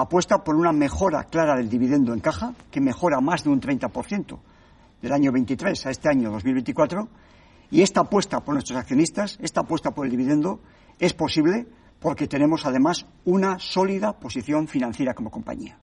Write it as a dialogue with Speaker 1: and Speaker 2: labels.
Speaker 1: apuesta por una mejora clara del dividendo en caja, que mejora más de un 30% del año 23 a este año 2024, y esta apuesta por nuestros accionistas, esta apuesta por el dividendo, es posible porque tenemos además una sólida posición financiera como compañía.